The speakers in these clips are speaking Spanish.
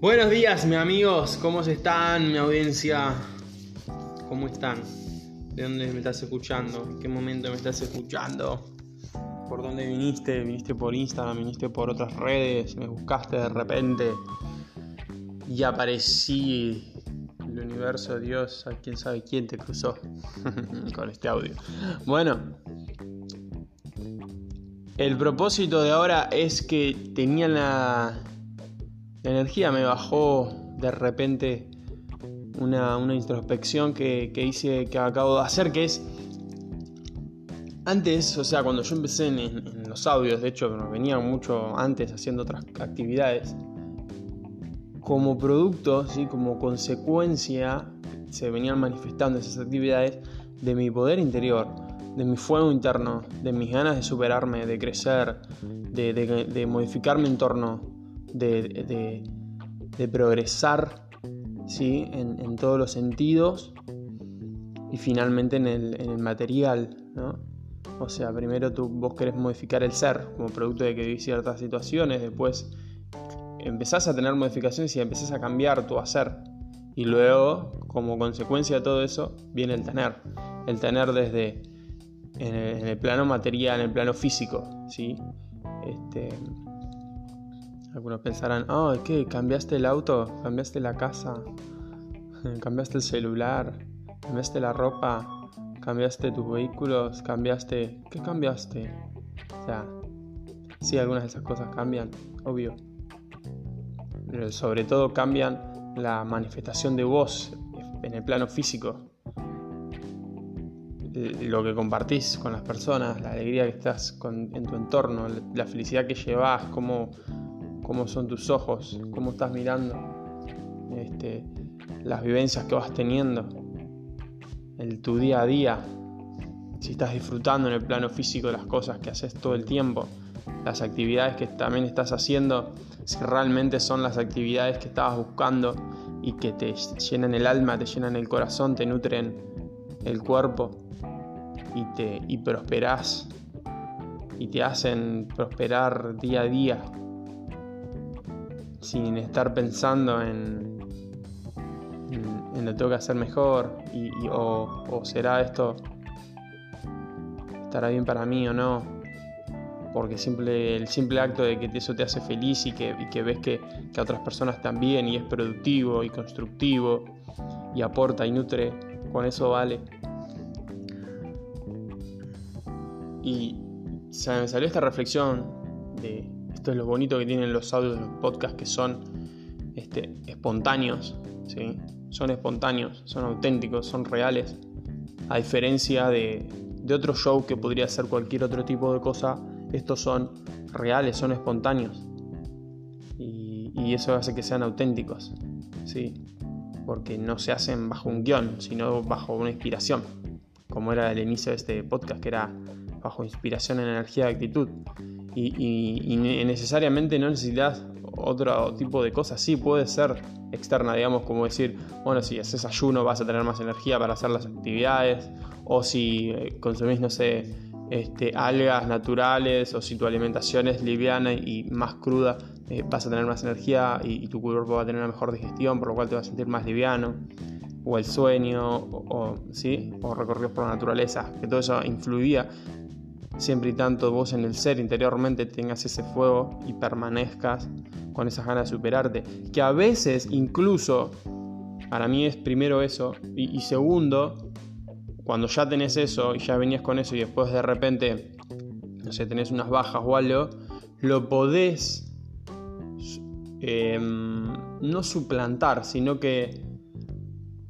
Buenos días, mis amigos. ¿Cómo están, mi audiencia? ¿Cómo están? ¿De dónde me estás escuchando? ¿En qué momento me estás escuchando? ¿Por dónde viniste? ¿Viniste por Instagram? ¿Viniste por otras redes? ¿Me buscaste de repente? Y aparecí. El universo, Dios, a quién sabe quién te cruzó con este audio. Bueno, el propósito de ahora es que tenía la, la energía, me bajó de repente una, introspección que, hice, que acabo de hacer, que es antes, o sea, cuando yo empecé en, los audios, de hecho, venía mucho antes haciendo otras actividades, como producto, ¿sí? como consecuencia, se venían manifestando esas actividades de mi poder interior, de mi fuego interno, de mis ganas de superarme, de crecer, de, modificar mi entorno, de, progresar ¿sí? En, todos los sentidos y finalmente en el, material. ¿no? O sea, primero tú, vos querés modificar el ser como producto de que vivís ciertas situaciones, después empezás a tener modificaciones y empezás a cambiar tu hacer. Y luego, como consecuencia de todo eso, viene el tener. El tener desde en el, plano material, en el plano físico. ¿sí? Este, algunos pensarán, oh, ¿qué? ¿Cambiaste el auto? ¿Cambiaste la casa? ¿Cambiaste el celular? ¿Cambiaste la ropa? ¿Cambiaste tus vehículos? ¿Cambiaste? ¿Qué cambiaste? O sea, sí, algunas de esas cosas cambian, obvio sobre todo cambian la manifestación de vos en el plano físico. Lo que compartís con las personas, la alegría que estás en tu entorno, la felicidad que llevas, cómo, cómo son tus ojos, cómo estás mirando, este, las vivencias que vas teniendo, el, tu día a día, si estás disfrutando en el plano físico las cosas que haces todo el tiempo, las actividades que también estás haciendo si realmente son las actividades que estabas buscando y que te llenan el alma, te llenan el corazón, te nutren el cuerpo y, te, y prosperás y te hacen prosperar día a día sin estar pensando en, en, lo tengo que hacer mejor y, o, será esto estará bien para mí o no porque simple, el simple acto de que eso te hace feliz y que, ves que, a otras personas también y es productivo y constructivo y aporta y nutre, con eso vale. Y se me salió esta reflexión de esto es lo bonito que tienen los audios de los podcasts que son este, espontáneos, ¿sí? son espontáneos, son auténticos, son reales, a diferencia de, de otro show que podría ser cualquier otro tipo de cosa estos son reales, son espontáneos. Y, eso hace que sean auténticos, ¿sí? Porque no se hacen bajo un guion, sino bajo una inspiración, como era el inicio de este podcast, que era bajo inspiración, energía, actitud. Y, necesariamente no necesitas otro tipo de cosas, sí puede ser externa, digamos, como decir, bueno, si haces ayuno vas a tener más energía para hacer las actividades, o si eh, consumís, no sé, este, algas naturales o si tu alimentación es liviana y más cruda, eh, vas a tener más energía y, tu cuerpo va a tener una mejor digestión, por lo cual te vas a sentir más liviano. O el sueño, o, ¿sí? o recorridos por la naturaleza, que todo eso influía siempre y tanto vos en el ser interiormente tengas ese fuego y permanezcas con esas ganas de superarte. Que a veces incluso, para mí es primero eso, y segundo, cuando ya tenés eso y ya venías con eso y después de repente, no sé, tenés unas bajas o algo, lo podés em, no suplantar, sino que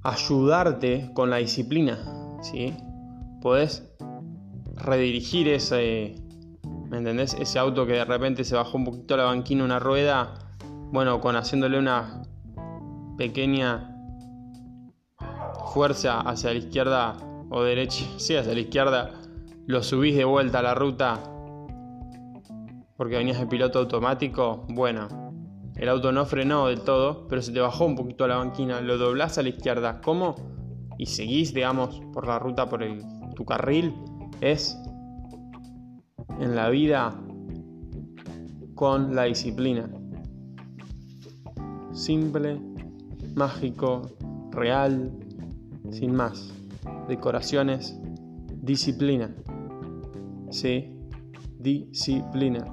ayudarte con la disciplina, ¿sí? Podés redirigir ese, ¿me entendés? Ese auto que de repente se bajó un poquito la banquina, una rueda, bueno, con haciéndole una pequeña fuerza hacia la izquierda o derecha, sí, hacia la izquierda, lo subís de vuelta a la ruta porque venías de piloto automático, bueno, el auto no frenó del todo, pero se te bajó un poquito a la banquina, lo doblás a la izquierda, ¿cómo? Y seguís, digamos, por la ruta, por el, tu carril, es en la vida con la disciplina. simple, mágico, real, sin más. Decoraciones, disciplina. Sí, disciplina.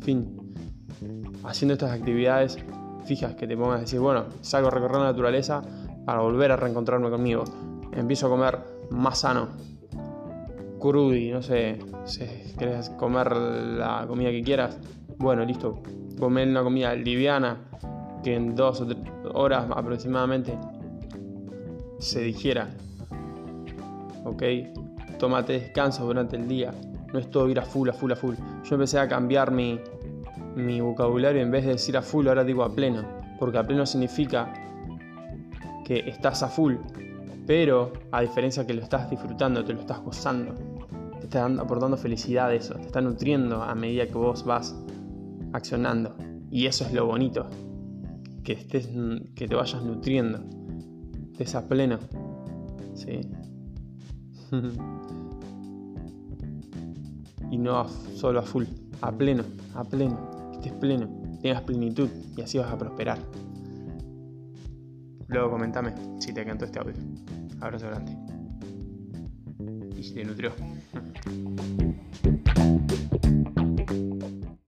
Fin. Haciendo estas actividades fijas que te pongas a decir, bueno, salgo a la naturaleza para volver a reencontrarme conmigo. Empiezo a comer más sano. Crudi, no sé, si querés comer la comida que quieras, bueno, listo. Comer una comida liviana que en dos o tres horas aproximadamente se digiera. Ok, tómate descanso durante el día. No es todo ir a full, a full, a full. Yo empecé a cambiar mi, mi vocabulario. En vez de decir a full, ahora digo a pleno. Porque a pleno significa que estás a full. Pero a diferencia que lo estás disfrutando, te lo estás gozando. Te está aportando felicidad eso. Te está nutriendo a medida que vos vas accionando. Y eso es lo bonito. Que, estés, que te vayas nutriendo. Estés a pleno. ¿Sí? y no solo a full, a pleno, a pleno, estés pleno, tengas plenitud y así vas a prosperar. Luego comentame si te encantó este audio. Abrazo grande. Y si te nutrió.